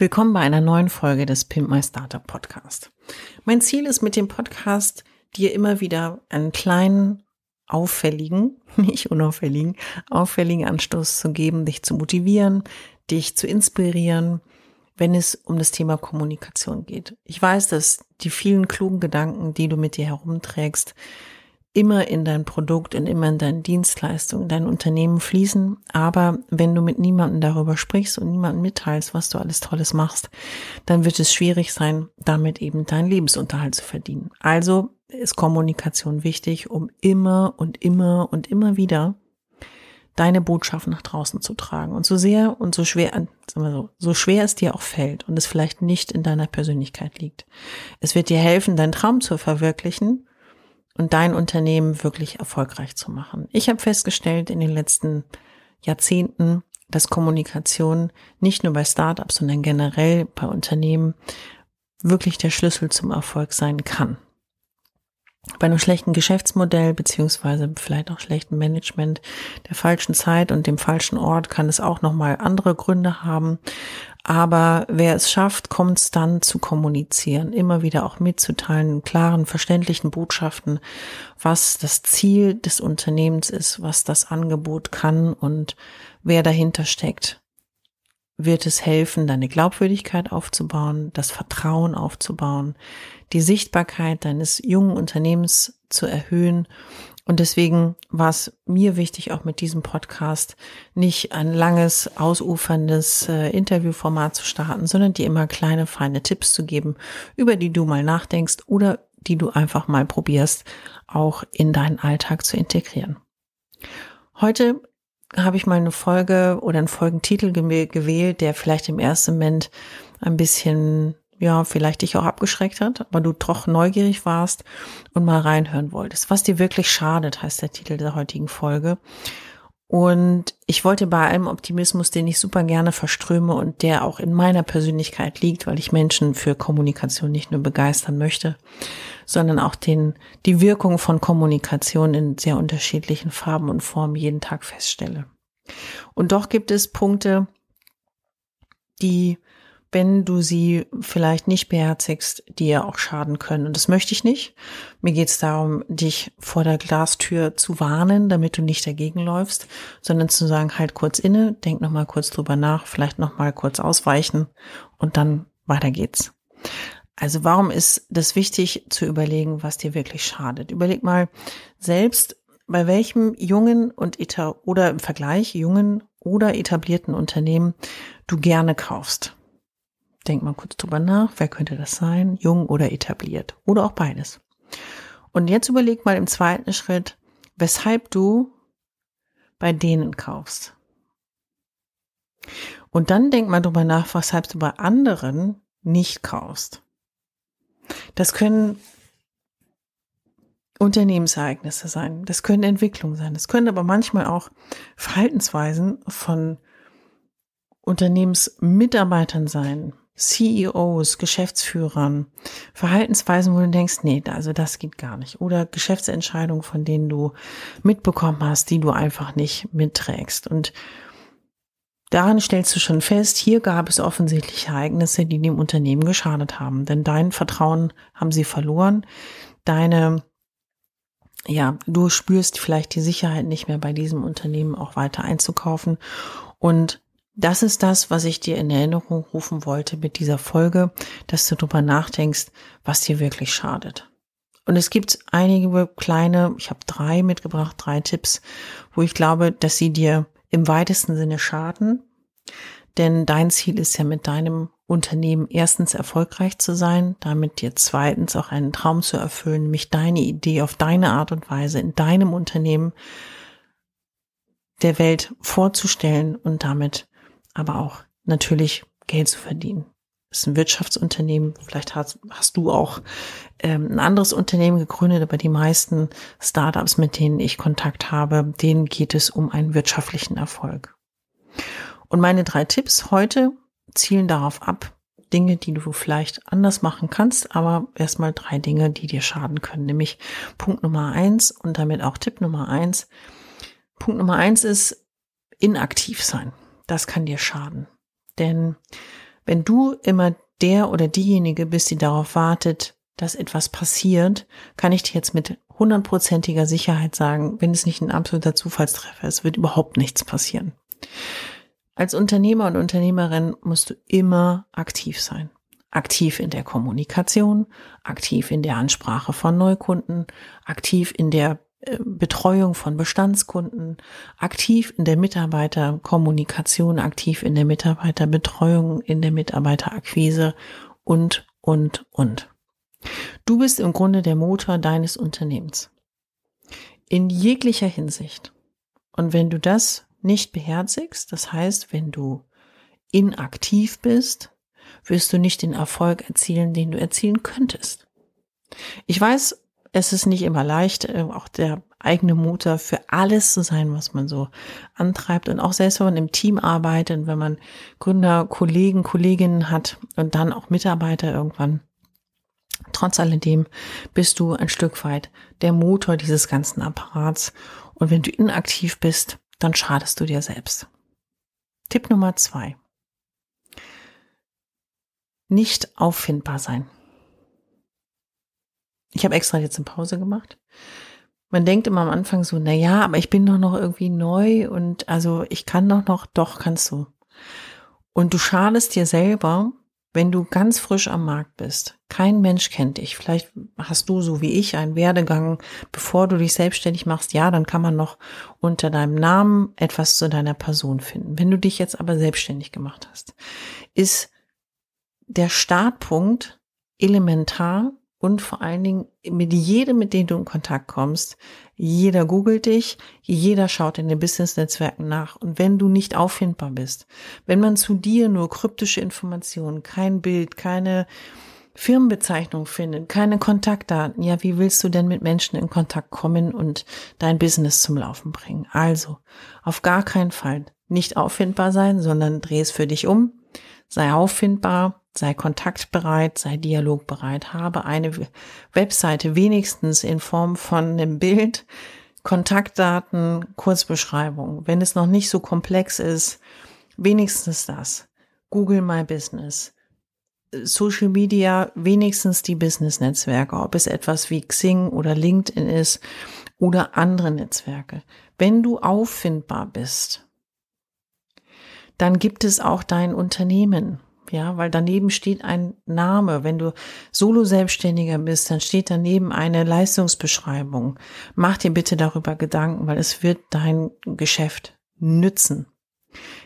Willkommen bei einer neuen Folge des Pimp My Startup Podcast. Mein Ziel ist mit dem Podcast, dir immer wieder einen kleinen auffälligen, nicht unauffälligen, auffälligen Anstoß zu geben, dich zu motivieren, dich zu inspirieren, wenn es um das Thema Kommunikation geht. Ich weiß, dass die vielen klugen Gedanken, die du mit dir herumträgst, immer in dein Produkt und immer in deine Dienstleistung, dein Unternehmen fließen. Aber wenn du mit niemandem darüber sprichst und niemandem mitteilst, was du alles Tolles machst, dann wird es schwierig sein, damit eben deinen Lebensunterhalt zu verdienen. Also ist Kommunikation wichtig, um immer und immer und immer wieder deine Botschaft nach draußen zu tragen. Und so sehr und so schwer, sagen wir so, so schwer es dir auch fällt und es vielleicht nicht in deiner Persönlichkeit liegt. Es wird dir helfen, deinen Traum zu verwirklichen und dein Unternehmen wirklich erfolgreich zu machen. Ich habe festgestellt in den letzten Jahrzehnten, dass Kommunikation nicht nur bei Startups, sondern generell bei Unternehmen wirklich der Schlüssel zum Erfolg sein kann bei einem schlechten Geschäftsmodell beziehungsweise vielleicht auch schlechten Management der falschen Zeit und dem falschen Ort kann es auch nochmal andere Gründe haben. Aber wer es schafft, konstant zu kommunizieren, immer wieder auch mitzuteilen, klaren, verständlichen Botschaften, was das Ziel des Unternehmens ist, was das Angebot kann und wer dahinter steckt, wird es helfen, deine Glaubwürdigkeit aufzubauen, das Vertrauen aufzubauen, die Sichtbarkeit deines jungen Unternehmens zu erhöhen. Und deswegen war es mir wichtig, auch mit diesem Podcast nicht ein langes, ausuferndes äh, Interviewformat zu starten, sondern dir immer kleine, feine Tipps zu geben, über die du mal nachdenkst oder die du einfach mal probierst, auch in deinen Alltag zu integrieren. Heute habe ich mal eine Folge oder einen Folgentitel gewählt, der vielleicht im ersten Moment ein bisschen ja, vielleicht dich auch abgeschreckt hat, aber du doch neugierig warst und mal reinhören wolltest. Was dir wirklich schadet, heißt der Titel der heutigen Folge. Und ich wollte bei allem Optimismus, den ich super gerne verströme und der auch in meiner Persönlichkeit liegt, weil ich Menschen für Kommunikation nicht nur begeistern möchte, sondern auch den, die Wirkung von Kommunikation in sehr unterschiedlichen Farben und Formen jeden Tag feststelle. Und doch gibt es Punkte, die wenn du sie vielleicht nicht beherzigst, dir auch schaden können. Und das möchte ich nicht. Mir geht es darum, dich vor der Glastür zu warnen, damit du nicht dagegen läufst, sondern zu sagen, halt kurz inne, denk nochmal kurz drüber nach, vielleicht nochmal kurz ausweichen und dann weiter geht's. Also warum ist das wichtig zu überlegen, was dir wirklich schadet? Überleg mal selbst, bei welchem jungen und oder im Vergleich jungen oder etablierten Unternehmen du gerne kaufst. Denk mal kurz drüber nach, wer könnte das sein? Jung oder etabliert? Oder auch beides. Und jetzt überleg mal im zweiten Schritt, weshalb du bei denen kaufst. Und dann denk mal drüber nach, weshalb du bei anderen nicht kaufst. Das können Unternehmensereignisse sein, das können Entwicklungen sein, das können aber manchmal auch Verhaltensweisen von Unternehmensmitarbeitern sein, CEOs, Geschäftsführern, Verhaltensweisen, wo du denkst, nee, also das geht gar nicht. Oder Geschäftsentscheidungen, von denen du mitbekommen hast, die du einfach nicht mitträgst. Und daran stellst du schon fest, hier gab es offensichtlich Ereignisse, die dem Unternehmen geschadet haben. Denn dein Vertrauen haben sie verloren. Deine ja, du spürst vielleicht die Sicherheit nicht mehr bei diesem Unternehmen auch weiter einzukaufen und das ist das, was ich dir in Erinnerung rufen wollte mit dieser Folge, dass du darüber nachdenkst, was dir wirklich schadet. Und es gibt einige kleine, ich habe drei mitgebracht, drei Tipps, wo ich glaube, dass sie dir im weitesten Sinne schaden. Denn dein Ziel ist ja mit deinem Unternehmen erstens erfolgreich zu sein, damit dir zweitens auch einen Traum zu erfüllen, nämlich deine Idee auf deine Art und Weise in deinem Unternehmen der Welt vorzustellen und damit aber auch natürlich Geld zu verdienen. Das ist ein Wirtschaftsunternehmen. Vielleicht hast, hast du auch ähm, ein anderes Unternehmen gegründet, aber die meisten Startups, mit denen ich Kontakt habe, denen geht es um einen wirtschaftlichen Erfolg. Und meine drei Tipps heute zielen darauf ab, Dinge, die du vielleicht anders machen kannst, aber erstmal drei Dinge, die dir schaden können. Nämlich Punkt Nummer eins und damit auch Tipp Nummer eins. Punkt Nummer eins ist inaktiv sein. Das kann dir schaden. Denn wenn du immer der oder diejenige bist, die darauf wartet, dass etwas passiert, kann ich dir jetzt mit hundertprozentiger Sicherheit sagen, wenn es nicht ein absoluter Zufallstreffer ist, wird überhaupt nichts passieren. Als Unternehmer und Unternehmerin musst du immer aktiv sein. Aktiv in der Kommunikation, aktiv in der Ansprache von Neukunden, aktiv in der Betreuung von Bestandskunden, aktiv in der Mitarbeiterkommunikation, aktiv in der Mitarbeiterbetreuung, in der Mitarbeiterakquise und, und, und. Du bist im Grunde der Motor deines Unternehmens. In jeglicher Hinsicht. Und wenn du das nicht beherzigst, das heißt, wenn du inaktiv bist, wirst du nicht den Erfolg erzielen, den du erzielen könntest. Ich weiß, es ist nicht immer leicht, äh, auch der eigene Motor für alles zu sein, was man so antreibt. Und auch selbst wenn man im Team arbeitet, wenn man Gründer, Kollegen, Kolleginnen hat und dann auch Mitarbeiter irgendwann. Trotz alledem bist du ein Stück weit der Motor dieses ganzen Apparats. Und wenn du inaktiv bist, dann schadest du dir selbst. Tipp Nummer zwei. Nicht auffindbar sein. Ich habe extra jetzt eine Pause gemacht. Man denkt immer am Anfang so, na ja, aber ich bin doch noch irgendwie neu und also ich kann doch noch, doch kannst du. Und du schadest dir selber, wenn du ganz frisch am Markt bist, kein Mensch kennt dich. Vielleicht hast du so wie ich einen Werdegang, bevor du dich selbstständig machst. Ja, dann kann man noch unter deinem Namen etwas zu deiner Person finden. Wenn du dich jetzt aber selbstständig gemacht hast, ist der Startpunkt elementar und vor allen Dingen mit jedem, mit dem du in Kontakt kommst. Jeder googelt dich, jeder schaut in den Business-Netzwerken nach. Und wenn du nicht auffindbar bist, wenn man zu dir nur kryptische Informationen, kein Bild, keine Firmenbezeichnung findet, keine Kontaktdaten, ja, wie willst du denn mit Menschen in Kontakt kommen und dein Business zum Laufen bringen? Also, auf gar keinen Fall nicht auffindbar sein, sondern dreh es für dich um, sei auffindbar, sei kontaktbereit, sei dialogbereit, habe eine Webseite wenigstens in Form von einem Bild, Kontaktdaten, Kurzbeschreibung. Wenn es noch nicht so komplex ist, wenigstens das. Google My Business. Social Media, wenigstens die Business-Netzwerke, ob es etwas wie Xing oder LinkedIn ist oder andere Netzwerke. Wenn du auffindbar bist, dann gibt es auch dein Unternehmen ja, weil daneben steht ein Name. Wenn du Solo-Selbstständiger bist, dann steht daneben eine Leistungsbeschreibung. Mach dir bitte darüber Gedanken, weil es wird dein Geschäft nützen.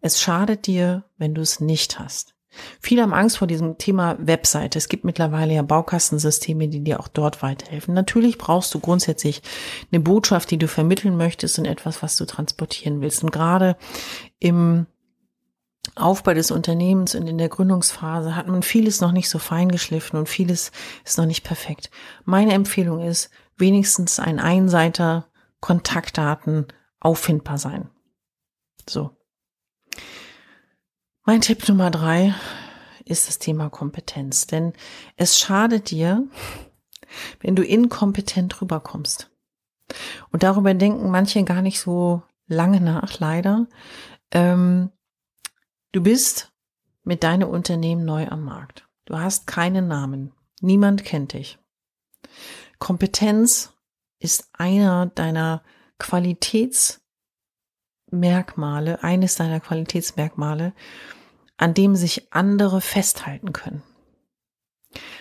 Es schadet dir, wenn du es nicht hast. Viele haben Angst vor diesem Thema Webseite. Es gibt mittlerweile ja Baukastensysteme, die dir auch dort weiterhelfen. Natürlich brauchst du grundsätzlich eine Botschaft, die du vermitteln möchtest und etwas, was du transportieren willst. Und gerade im Aufbau des Unternehmens und in der Gründungsphase hat man vieles noch nicht so fein geschliffen und vieles ist noch nicht perfekt. Meine Empfehlung ist, wenigstens ein Einseiter, Kontaktdaten auffindbar sein. So. Mein Tipp Nummer drei ist das Thema Kompetenz, denn es schadet dir, wenn du inkompetent rüberkommst. Und darüber denken manche gar nicht so lange nach, leider. Ähm, Du bist mit deinem Unternehmen neu am Markt. Du hast keinen Namen. Niemand kennt dich. Kompetenz ist einer deiner Qualitätsmerkmale, eines deiner Qualitätsmerkmale, an dem sich andere festhalten können.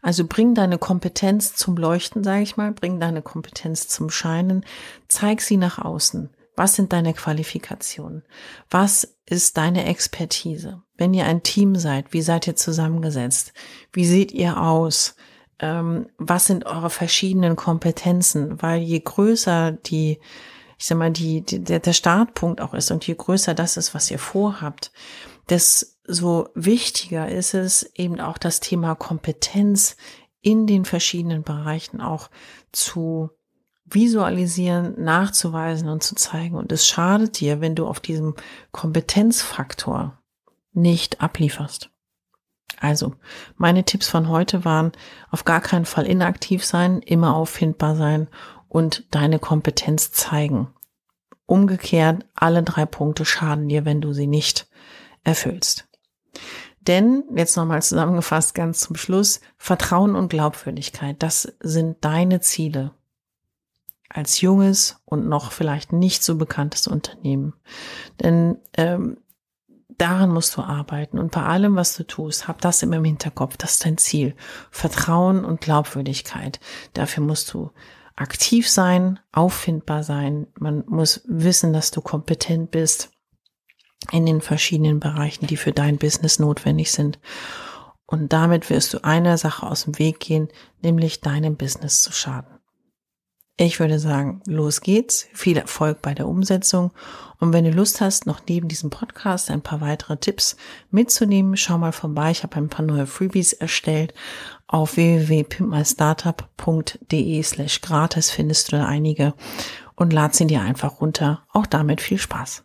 Also bring deine Kompetenz zum Leuchten, sage ich mal, bring deine Kompetenz zum Scheinen, zeig sie nach außen. Was sind deine Qualifikationen? Was ist deine Expertise? Wenn ihr ein Team seid, wie seid ihr zusammengesetzt? Wie seht ihr aus? Ähm, was sind eure verschiedenen Kompetenzen? Weil je größer die, ich sag mal, die, die der, der Startpunkt auch ist und je größer das ist, was ihr vorhabt, desto wichtiger ist es eben auch das Thema Kompetenz in den verschiedenen Bereichen auch zu visualisieren, nachzuweisen und zu zeigen. Und es schadet dir, wenn du auf diesem Kompetenzfaktor nicht ablieferst. Also, meine Tipps von heute waren, auf gar keinen Fall inaktiv sein, immer auffindbar sein und deine Kompetenz zeigen. Umgekehrt, alle drei Punkte schaden dir, wenn du sie nicht erfüllst. Denn, jetzt nochmal zusammengefasst ganz zum Schluss, Vertrauen und Glaubwürdigkeit, das sind deine Ziele als junges und noch vielleicht nicht so bekanntes Unternehmen. Denn ähm, daran musst du arbeiten und bei allem, was du tust, hab das immer im Hinterkopf. Das ist dein Ziel. Vertrauen und Glaubwürdigkeit. Dafür musst du aktiv sein, auffindbar sein. Man muss wissen, dass du kompetent bist in den verschiedenen Bereichen, die für dein Business notwendig sind. Und damit wirst du einer Sache aus dem Weg gehen, nämlich deinem Business zu schaden. Ich würde sagen, los geht's. Viel Erfolg bei der Umsetzung. Und wenn du Lust hast, noch neben diesem Podcast ein paar weitere Tipps mitzunehmen, schau mal vorbei. Ich habe ein paar neue Freebies erstellt. Auf www.pimpmystartup.de slash gratis findest du da einige und lad sie dir einfach runter. Auch damit viel Spaß.